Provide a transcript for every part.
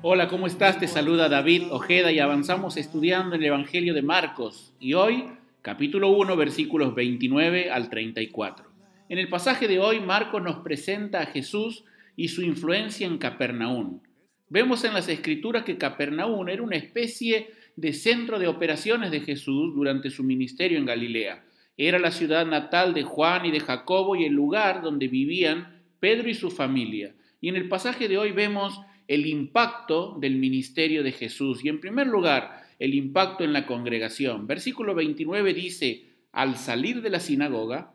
Hola, ¿cómo estás? Te saluda David Ojeda y avanzamos estudiando el Evangelio de Marcos. Y hoy, capítulo 1, versículos 29 al 34. En el pasaje de hoy, Marcos nos presenta a Jesús y su influencia en Capernaum. Vemos en las escrituras que Capernaum era una especie de centro de operaciones de Jesús durante su ministerio en Galilea. Era la ciudad natal de Juan y de Jacobo y el lugar donde vivían Pedro y su familia. Y en el pasaje de hoy vemos el impacto del ministerio de Jesús. Y en primer lugar, el impacto en la congregación. Versículo 29 dice, al salir de la sinagoga,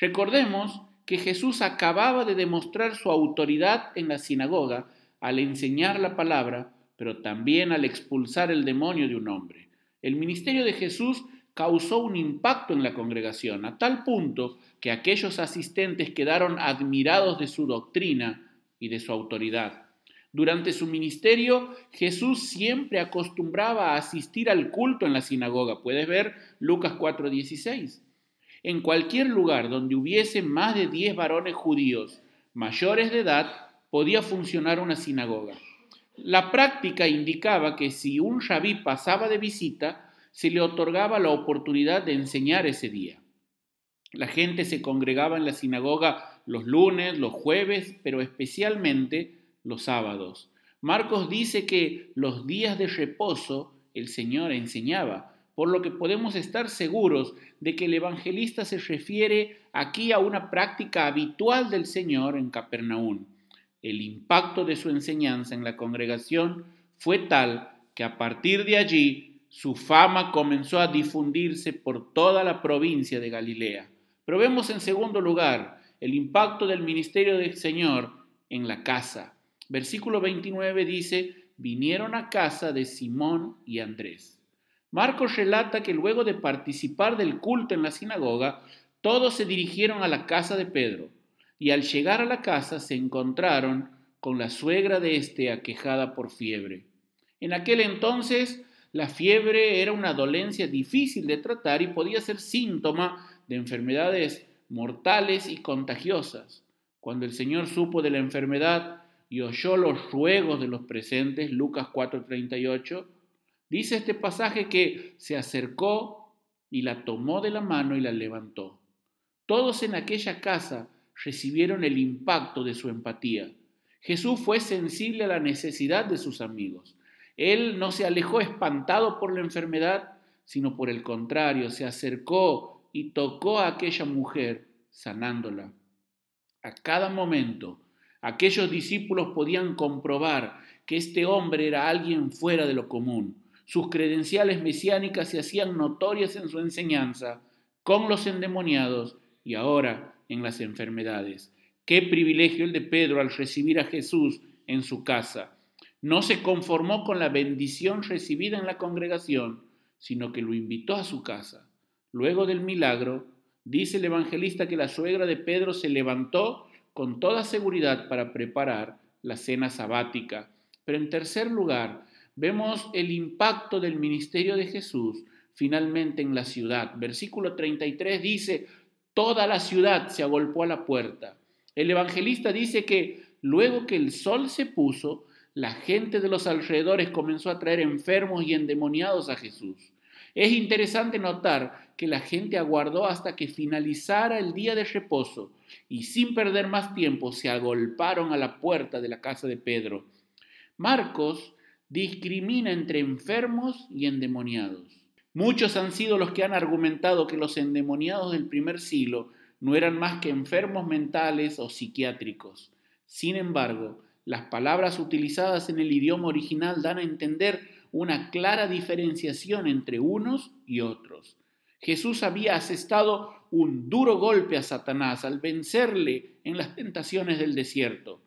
recordemos que Jesús acababa de demostrar su autoridad en la sinagoga al enseñar la palabra, pero también al expulsar el demonio de un hombre. El ministerio de Jesús causó un impacto en la congregación, a tal punto que aquellos asistentes quedaron admirados de su doctrina y de su autoridad. Durante su ministerio, Jesús siempre acostumbraba a asistir al culto en la sinagoga. Puedes ver Lucas 4:16. En cualquier lugar donde hubiese más de 10 varones judíos mayores de edad, podía funcionar una sinagoga. La práctica indicaba que si un rabí pasaba de visita, se le otorgaba la oportunidad de enseñar ese día. La gente se congregaba en la sinagoga los lunes, los jueves, pero especialmente los sábados. Marcos dice que los días de reposo el Señor enseñaba, por lo que podemos estar seguros de que el evangelista se refiere aquí a una práctica habitual del Señor en Capernaum. El impacto de su enseñanza en la congregación fue tal que a partir de allí su fama comenzó a difundirse por toda la provincia de Galilea. Pero vemos en segundo lugar el impacto del ministerio del Señor en la casa. Versículo 29 dice, vinieron a casa de Simón y Andrés. Marcos relata que luego de participar del culto en la sinagoga, todos se dirigieron a la casa de Pedro, y al llegar a la casa se encontraron con la suegra de éste aquejada por fiebre. En aquel entonces la fiebre era una dolencia difícil de tratar y podía ser síntoma de enfermedades mortales y contagiosas. Cuando el Señor supo de la enfermedad, y oyó los ruegos de los presentes, Lucas 4:38, dice este pasaje que se acercó y la tomó de la mano y la levantó. Todos en aquella casa recibieron el impacto de su empatía. Jesús fue sensible a la necesidad de sus amigos. Él no se alejó espantado por la enfermedad, sino por el contrario, se acercó y tocó a aquella mujer, sanándola. A cada momento, Aquellos discípulos podían comprobar que este hombre era alguien fuera de lo común. Sus credenciales mesiánicas se hacían notorias en su enseñanza, con los endemoniados y ahora en las enfermedades. Qué privilegio el de Pedro al recibir a Jesús en su casa. No se conformó con la bendición recibida en la congregación, sino que lo invitó a su casa. Luego del milagro, dice el evangelista que la suegra de Pedro se levantó con toda seguridad para preparar la cena sabática. Pero en tercer lugar, vemos el impacto del ministerio de Jesús finalmente en la ciudad. Versículo 33 dice, toda la ciudad se agolpó a la puerta. El evangelista dice que luego que el sol se puso, la gente de los alrededores comenzó a traer enfermos y endemoniados a Jesús. Es interesante notar que la gente aguardó hasta que finalizara el día de reposo y sin perder más tiempo se agolparon a la puerta de la casa de Pedro. Marcos discrimina entre enfermos y endemoniados. Muchos han sido los que han argumentado que los endemoniados del primer siglo no eran más que enfermos mentales o psiquiátricos. Sin embargo, las palabras utilizadas en el idioma original dan a entender una clara diferenciación entre unos y otros. Jesús había asestado un duro golpe a Satanás al vencerle en las tentaciones del desierto.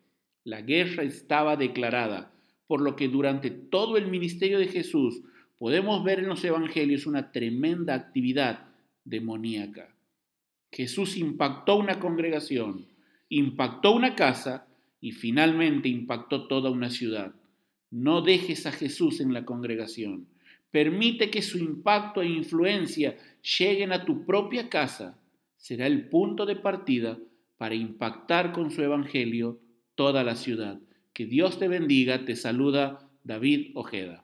La guerra estaba declarada, por lo que durante todo el ministerio de Jesús podemos ver en los evangelios una tremenda actividad demoníaca. Jesús impactó una congregación, impactó una casa y finalmente impactó toda una ciudad. No dejes a Jesús en la congregación. Permite que su impacto e influencia lleguen a tu propia casa. Será el punto de partida para impactar con su evangelio toda la ciudad. Que Dios te bendiga. Te saluda David Ojeda.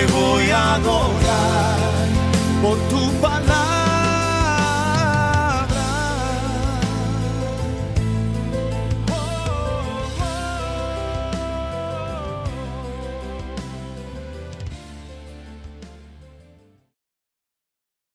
Te voy a adorar por tu palabra